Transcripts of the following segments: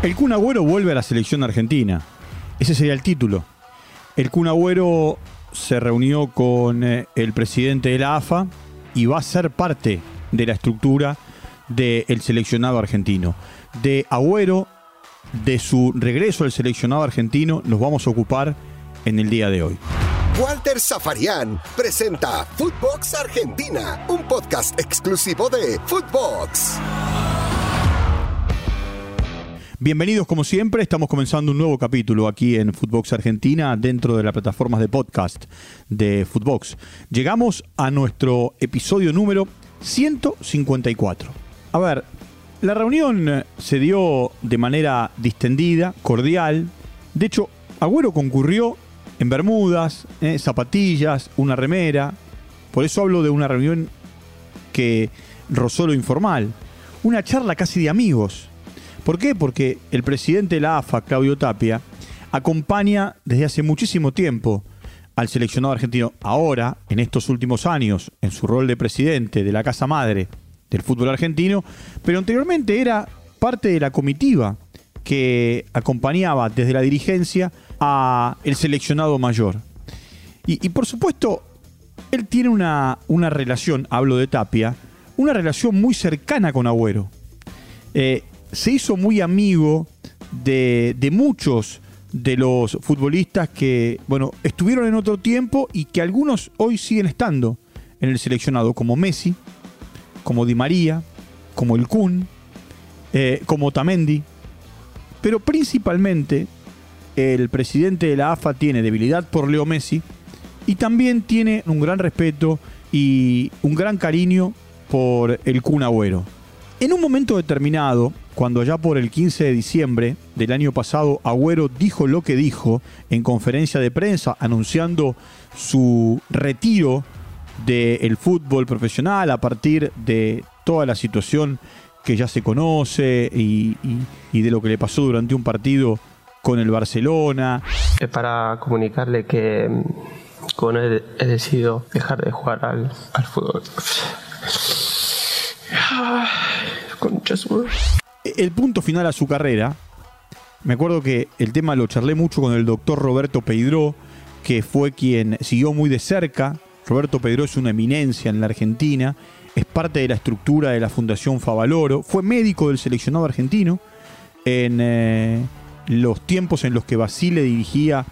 El Kun Agüero vuelve a la selección argentina. Ese sería el título. El Kun Agüero se reunió con eh, el presidente de la AFA y va a ser parte de la estructura del seleccionado argentino. De Agüero, de su regreso al seleccionado argentino, nos vamos a ocupar en el día de hoy. Walter Zafarian presenta Footbox Argentina, un podcast exclusivo de Footbox. Bienvenidos como siempre, estamos comenzando un nuevo capítulo aquí en Footbox Argentina dentro de las plataformas de podcast de Footbox. Llegamos a nuestro episodio número 154. A ver, la reunión se dio de manera distendida, cordial. De hecho, Agüero concurrió en bermudas, eh, zapatillas, una remera. Por eso hablo de una reunión que rozó lo informal. Una charla casi de amigos. ¿Por qué? Porque el presidente de la AFA, Claudio Tapia, acompaña desde hace muchísimo tiempo al seleccionado argentino. Ahora, en estos últimos años, en su rol de presidente de la Casa Madre del fútbol argentino, pero anteriormente era parte de la comitiva que acompañaba desde la dirigencia a el seleccionado mayor. Y, por supuesto, él tiene una, una, relación, hablo de Tapia, una relación muy cercana con Agüero. Eh, se hizo muy amigo de, muchos de los futbolistas que, bueno, estuvieron en otro tiempo y que algunos hoy siguen estando en el seleccionado, como Messi, como Di María, como el Kun, eh, como Tamendi. Pero principalmente el presidente de la AFA tiene debilidad por Leo Messi y también tiene un gran respeto y un gran cariño por el Kun Agüero. En un momento determinado, cuando ya por el 15 de diciembre del año pasado Agüero dijo lo que dijo en conferencia de prensa anunciando su retiro del fútbol profesional a partir de toda la situación que ya se conoce y, de lo que le pasó durante un partido con el Barcelona. Es para comunicarle que con él he decidido dejar de jugar al, fútbol. El punto final a su carrera, me acuerdo que el tema lo charlé mucho con el doctor Roberto Peidró, que fue quien siguió muy de cerca. Roberto Peidró es una eminencia en la Argentina, es parte de la estructura de la Fundación Favaloro, fue médico del seleccionado argentino en eh, los tiempos en los que Basile dirigía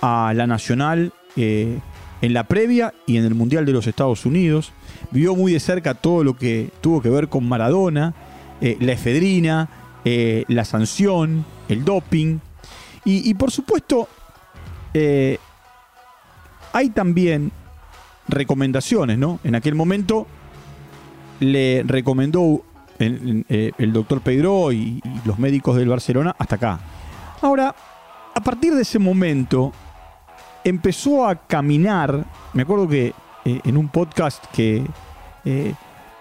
a la Nacional eh, en la previa y en el Mundial de los Estados Unidos. Vio muy de cerca todo lo que tuvo que ver con Maradona, eh, la efedrina, eh, la sanción, el doping. Y, por supuesto, eh, hay también recomendaciones, ¿no? En aquel momento le recomendó el, doctor Pedro y, y los médicos del Barcelona hasta acá. Ahora, a partir de ese momento, empezó a caminar. Me acuerdo que en un podcast que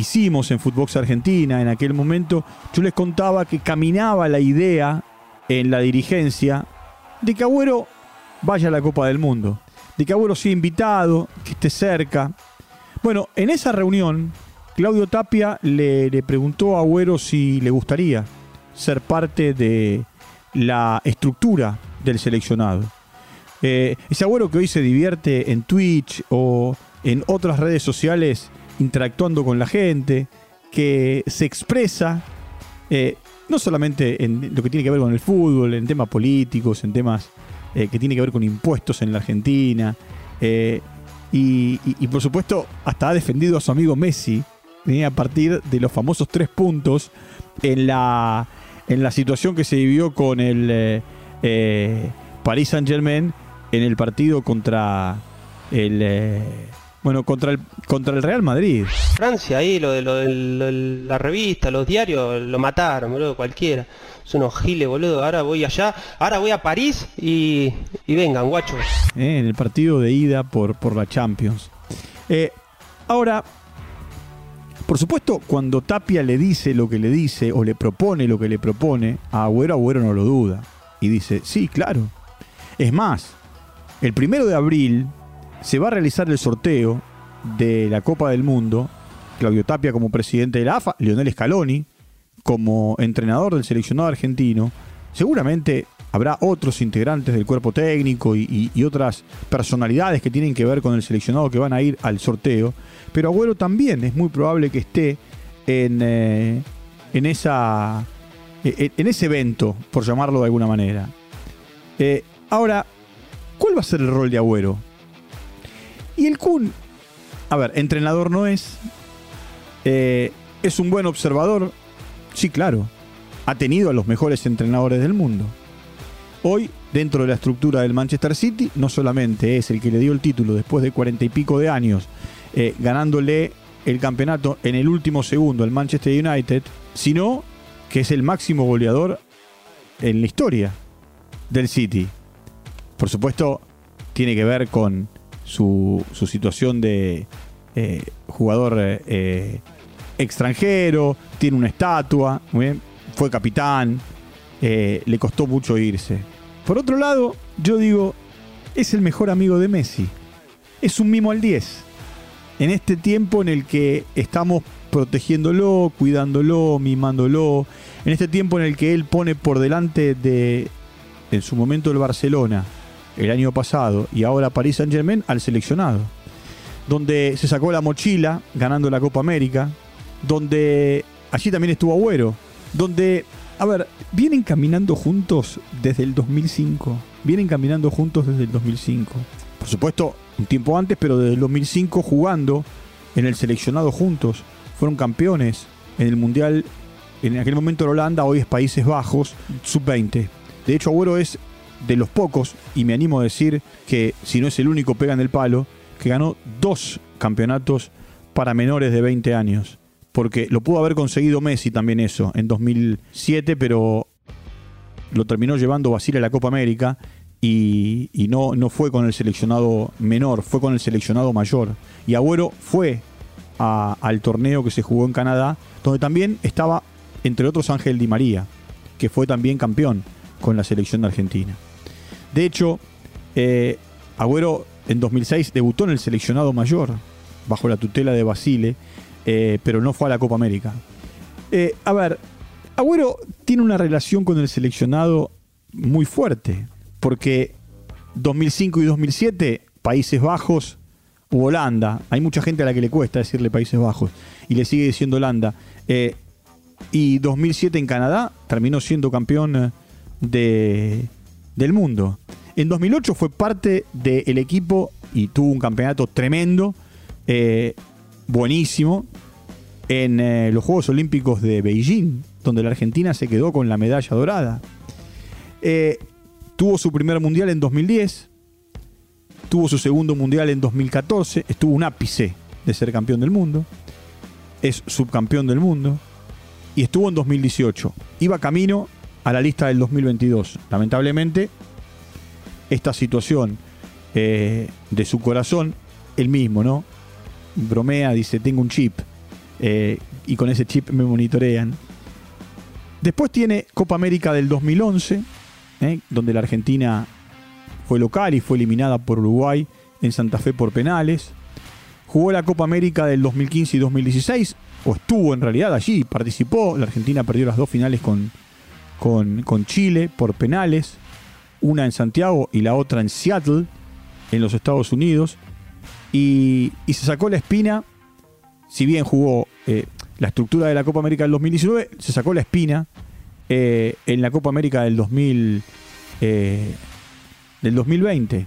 hicimos en Footbox Argentina en aquel momento, yo les contaba que caminaba la idea en la dirigencia de que Agüero vaya a la Copa del Mundo, de que Agüero sea invitado, que esté cerca. Bueno, en esa reunión, Claudio Tapia le, preguntó a Agüero si le gustaría ser parte de la estructura del seleccionado. Eh, ese Agüero que hoy se divierte en Twitch o en otras redes sociales interactuando con la gente, que se expresa eh, no solamente en lo que tiene que ver con el fútbol, en temas políticos, en temas eh, que tiene que ver con impuestos en la Argentina, eh, y, por supuesto hasta ha defendido a su amigo Messi a partir de los famosos tres puntos en la, en la situación que se vivió con el Paris Saint Germain en el partido contra el bueno, contra el, contra el Real Madrid. Francia, ahí, lo de, lo de, la revista, los diarios, lo mataron, boludo, cualquiera. Es unos giles, boludo. Ahora voy allá, ahora voy a París y, y vengan, guachos. Eh, en el partido de ida por, por la Champions. Eh, ahora, por supuesto, cuando Tapia le dice lo que le dice o le propone lo que le propone, a Agüero, Agüero no lo duda. Y dice, sí, claro. Es más, el primero de abril se va a realizar el sorteo de la Copa del Mundo. Claudio Tapia como presidente de la AFA, Lionel Scaloni como entrenador del seleccionado argentino seguramente habrá otros integrantes del cuerpo técnico y, otras personalidades que tienen que ver con el seleccionado que van a ir al sorteo. Pero Agüero también es muy probable que esté en, eh, en, esa, en ese evento, por llamarlo de alguna manera. Eh, ahora, ¿cuál va a ser el rol de Agüero? Y el Kun, a ver, entrenador no es. Eh, es un buen observador. Sí, claro. Ha tenido a los mejores entrenadores del mundo. Hoy, dentro de la estructura del Manchester City, no solamente es el que le dio el título después de cuarenta y pico de años, eh, ganándole el campeonato en el último segundo al Manchester United, sino que es el máximo goleador en la historia del City. Por supuesto, tiene que ver con su, situación de eh, jugador eh, extranjero, tiene una estatua, fue capitán, eh, le costó mucho irse. Por otro lado, yo digo, es el mejor amigo de Messi. Es un mimo al 10. En este tiempo en el que estamos protegiéndolo, cuidándolo, mimándolo, en este tiempo en el que él pone por delante de, en su momento, el Barcelona, el año pasado, y ahora París Saint Germain, al seleccionado. Donde se sacó la mochila ganando la Copa América, donde allí también estuvo Agüero, donde a ver, vienen caminando juntos desde el 2005. Vienen caminando juntos desde el 2005. Por supuesto, un tiempo antes, pero desde el 2005 jugando en el seleccionado juntos. Fueron campeones en el Mundial, en aquel momento en Holanda, hoy es Países Bajos, sub-20. De hecho, Agüero es de los pocos, y me animo a decir que si no es el único, pega en el palo, que ganó dos campeonatos para menores de 20 años porque lo pudo haber conseguido Messi también eso en 2007, pero lo terminó llevando Basile a la Copa América y, no, no fue con el seleccionado menor, fue con el seleccionado mayor. Y Agüero fue al torneo que se jugó en Canadá, donde también estaba, entre otros, Ángel Di María, que fue también campeón con la selección de Argentina. De hecho, eh, Agüero en 2006 debutó en el seleccionado mayor, bajo la tutela de Basile, eh, pero no fue a la Copa América. Eh, a ver, Agüero tiene una relación con el seleccionado muy fuerte, porque 2005 y 2007, Países Bajos u Holanda, hay mucha gente a la que le cuesta decirle Países Bajos, y le sigue diciendo Holanda. Eh, y 2007 en Canadá terminó siendo campeón de, del mundo. En 2008 fue parte del equipo y tuvo un campeonato tremendo buenísimo en eh, los Juegos Olímpicos de Beijing, donde la Argentina se quedó con la medalla dorada. Eh, tuvo su primer mundial en 2010, tuvo su segundo mundial en 2014, estuvo un ápice de ser campeón del mundo, es subcampeón del mundo y estuvo en 2018. Iba camino a la lista del 2022. Lamentablemente, esta situación eh, de su corazón, el mismo, ¿no? bromea, dice, tengo un chip. Eh, y con ese chip me monitorean. Después tiene Copa América del 2011, eh, donde la Argentina fue local y fue eliminada por Uruguay en Santa Fe por penales. Jugó la Copa América del 2015 y 2016, o estuvo en realidad allí, participó. La Argentina perdió las dos finales con, con, con Chile por penales, una en Santiago y la otra en Seattle, en los Estados Unidos y, se sacó la espina, si bien jugó eh, la estructura de la Copa América del 2019, se sacó la espina eh, en la Copa América del, 2000, eh, del 2020,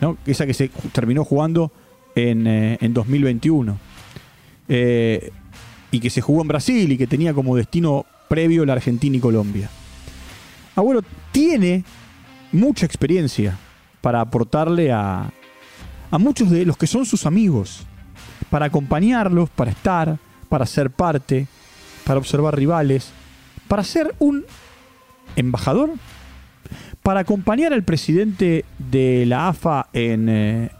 ¿no? esa que se terminó jugando en, en 2021 y que se jugó en Brasil y que tenía como destino previo la Argentina y Colombia. Abuelo tiene mucha experiencia para aportarle a, a muchos de los que son sus amigos, para acompañarlos, para estar, para ser parte, para observar rivales, para ser un embajador, para acompañar al presidente de la AFA en eh,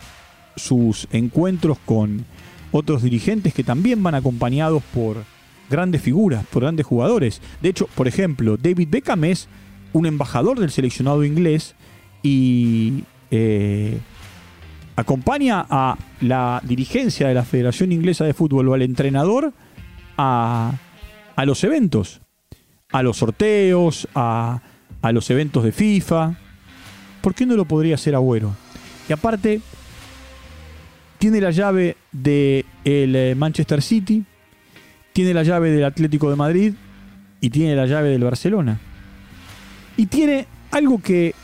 sus encuentros con otros dirigentes que también van acompañados por grandes figuras, por grandes jugadores. De hecho, por ejemplo, David Beckham es un embajador del seleccionado inglés y eh, acompaña a la dirigencia de la Federación Inglesa de Fútbol o al entrenador a, los eventos, a los sorteos, a, a los eventos de FIFA. ¿Por qué no lo podría hacer Agüero? Y aparte, tiene la llave del de Manchester City, tiene la llave del Atlético de Madrid y tiene la llave del Barcelona. Y tiene algo que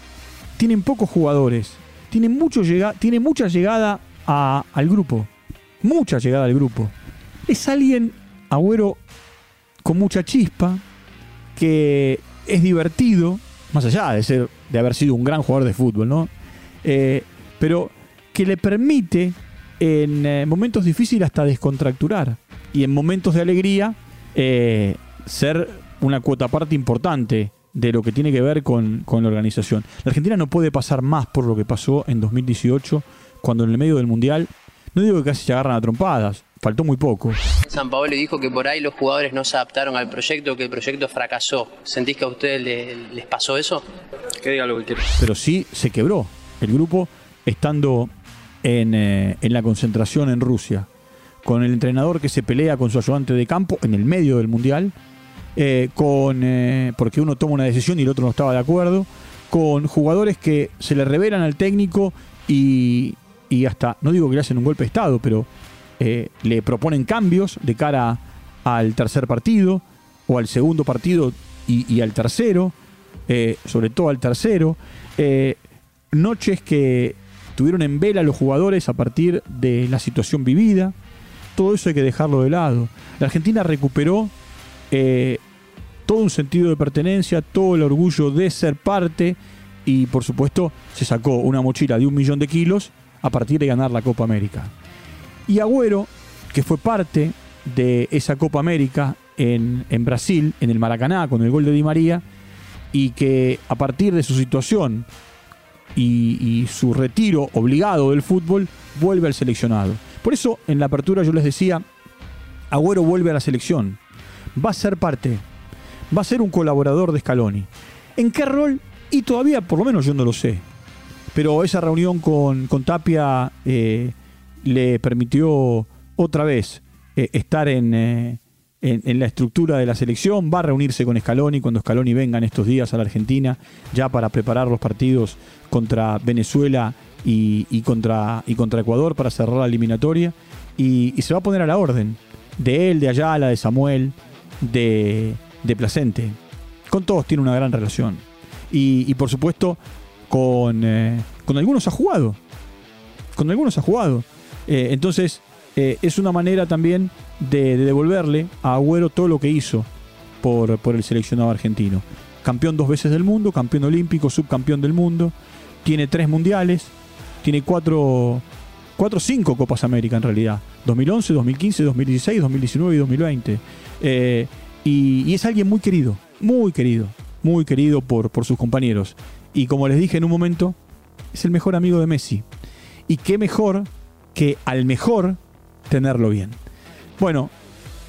tienen pocos jugadores. Tiene, mucho llega, tiene mucha llegada al grupo. Mucha llegada al grupo. Es alguien, Agüero, con mucha chispa, que es divertido, más allá de, ser, de haber sido un gran jugador de fútbol, ¿no? Eh, pero que le permite en eh, momentos difíciles hasta descontracturar y en momentos de alegría eh, ser una cuota parte importante de lo que tiene que ver con, con, la organización. La Argentina no puede pasar más por lo que pasó en 2018, cuando en el medio del Mundial, no digo que casi se agarran a trompadas, faltó muy poco. San Paolo dijo que por ahí los jugadores no se adaptaron al proyecto, que el proyecto fracasó. ¿Sentís que a ustedes les, pasó eso? Que diga lo que quiera. Pero sí se quebró el grupo estando en, eh, en la concentración en Rusia, con el entrenador que se pelea con su ayudante de campo en el medio del Mundial eh, con, eh, porque uno toma una decisión y el otro no estaba de acuerdo, con jugadores que se le revelan al técnico y, hasta, no digo que le hacen un golpe de Estado, pero eh, le proponen cambios de cara al tercer partido o al segundo partido y, al tercero, sobre todo al tercero. noches que tuvieron en vela los jugadores a partir de la situación vivida. Todo eso hay que dejarlo de lado. La Argentina recuperó eh, todo un sentido de pertenencia, todo el orgullo de ser parte y por supuesto se sacó una mochila de un millón de kilos a partir de ganar la Copa América. Y Agüero, que fue parte de esa Copa América en, Brasil, en el Maracaná, con el gol de Di María, y que a partir de su situación y, y, su retiro obligado del fútbol, vuelve al seleccionado. Por eso en la apertura yo les decía, Agüero vuelve a la selección va a ser parte, va a ser un colaborador de Scaloni. ¿En qué rol? Y todavía, por lo menos yo no lo sé. Pero esa reunión con, Tapia eh, le permitió otra vez eh, estar eh, en, en, la estructura de la selección. Va a reunirse con Scaloni cuando Scaloni venga en estos días a la Argentina, ya para preparar los partidos contra Venezuela y, contra, y contra Ecuador para cerrar la eliminatoria. Y, se va a poner a la orden de él, de Ayala, de Samuel, de, de Placente. Con todos tiene una gran relación. Y, por supuesto, con, eh, con, algunos ha jugado. Con algunos ha jugado. Eh, entonces, eh, es una manera también de, devolverle a Agüero todo lo que hizo por, por el seleccionado argentino. Campeón dos veces del mundo, campeón olímpico, subcampeón del mundo. Tiene tres mundiales, tiene cuatro, cuatro o cinco Copas América en realidad. 2011, 2015, 2016, 2019 y 2020. Eh, y, es alguien muy querido, muy querido, muy querido por, por sus compañeros. Y como les dije en un momento, es el mejor amigo de Messi. Y qué mejor que al mejor tenerlo bien. Bueno,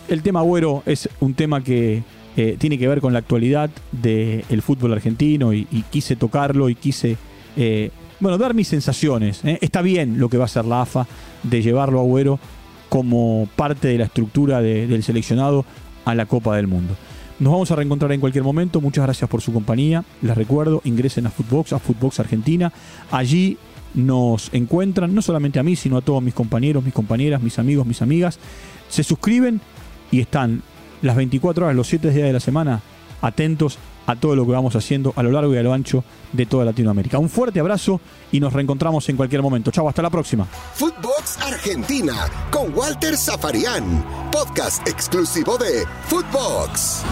el tema Agüero es un tema que eh, tiene que ver con la actualidad del fútbol argentino y, quise tocarlo y quise, eh, bueno, dar mis sensaciones. Está bien lo que va a hacer la AFA de llevarlo a Agüero como parte de la estructura del seleccionado a la Copa del Mundo. Nos vamos a reencontrar en cualquier momento. Muchas gracias por su compañía. Les recuerdo, ingresen a Footbox, a Footbox Argentina. Allí nos encuentran, no solamente a mí, sino a todos mis compañeros, mis compañeras, mis amigos, mis amigas. Se suscriben y están las 24 horas, los 7 días de la semana, atentos a todo lo que vamos haciendo a lo largo y a lo ancho de toda Latinoamérica. Un fuerte abrazo y nos reencontramos en cualquier momento. Chau, hasta la próxima. Footbox Argentina con Walter Zafarian, podcast exclusivo de Footbox.